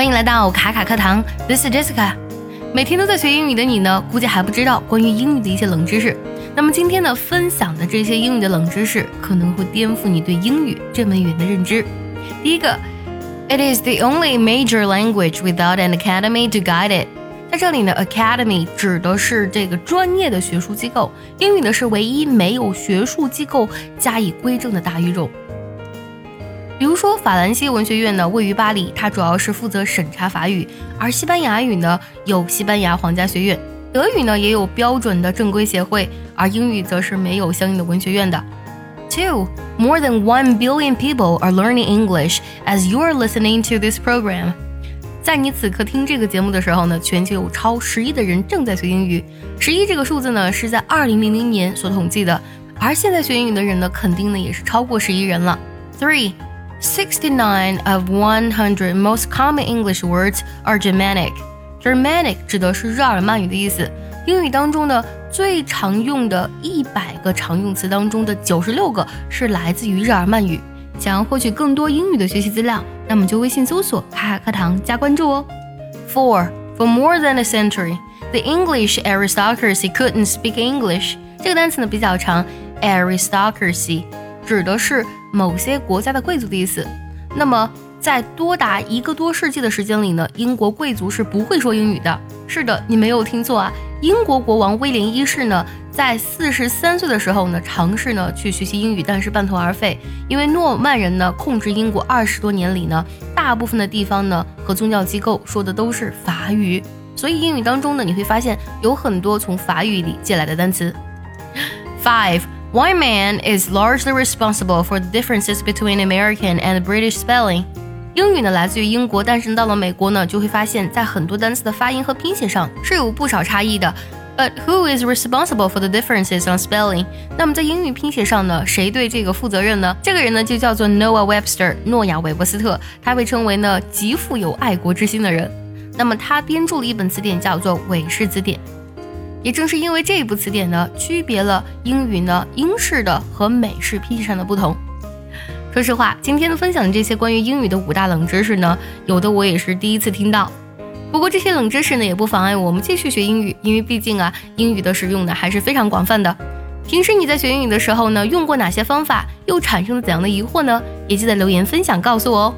欢迎来到卡卡课堂，This is Jessica。每天都在学英语的你呢，估计还不知道关于英语的一些冷知识。那么今天呢，分享的这些英语的冷知识，可能会颠覆你对英语这门语言的认知。第一个，It is the only major language without an academy to guide it。在这里呢，academy 指的是这个专业的学术机构，英语呢是唯一没有学术机构加以规正的大语种。比如说，法兰西文学院呢位于巴黎，它主要是负责审查法语；而西班牙语呢有西班牙皇家学院，德语呢也有标准的正规协会，而英语则是没有相应的文学院的。Two, more than one billion people are learning English as you are listening to this program。在你此刻听这个节目的时候呢，全球有超十亿的人正在学英语。十一这个数字呢是在二零零零年所统计的，而现在学英语的人呢，肯定呢也是超过十亿人了。Three。Sixty-nine of one hundred most common English words are Germanic. Germanic 指的是日耳曼语的意思。英语当中呢，最常用的一百个常用词当中的九十六个是来自于日耳曼语。想要获取更多英语的学习资料，那么就微信搜索“卡卡课堂”加关注哦。Four for more than a century, the English aristocracy couldn't speak English. 这个单词呢比较长，aristocracy 指的是。某些国家的贵族的意思。那么，在多达一个多世纪的时间里呢，英国贵族是不会说英语的。是的，你没有听错啊！英国国王威廉一世呢，在四十三岁的时候呢，尝试呢去学习英语，但是半途而废。因为诺曼人呢控制英国二十多年里呢，大部分的地方呢和宗教机构说的都是法语，所以英语当中呢，你会发现有很多从法语里借来的单词。Five. One man is largely responsible for the differences between American and British spelling。英语呢来自于英国，但是到了美国呢，就会发现，在很多单词的发音和拼写上是有不少差异的。But who is responsible for the differences on spelling？那么在英语拼写上呢，谁对这个负责任呢？这个人呢就叫做 Noah Webster，诺亚·韦伯斯特，他被称为呢极富有爱国之心的人。那么他编著了一本词典，叫做《韦氏词典》。也正是因为这一部词典呢，区别了英语呢英式的和美式拼写上的不同。说实话，今天的分享的这些关于英语的五大冷知识呢，有的我也是第一次听到。不过这些冷知识呢，也不妨碍我们继续学英语，因为毕竟啊，英语的使用呢还是非常广泛的。平时你在学英语的时候呢，用过哪些方法，又产生了怎样的疑惑呢？也记得留言分享告诉我哦。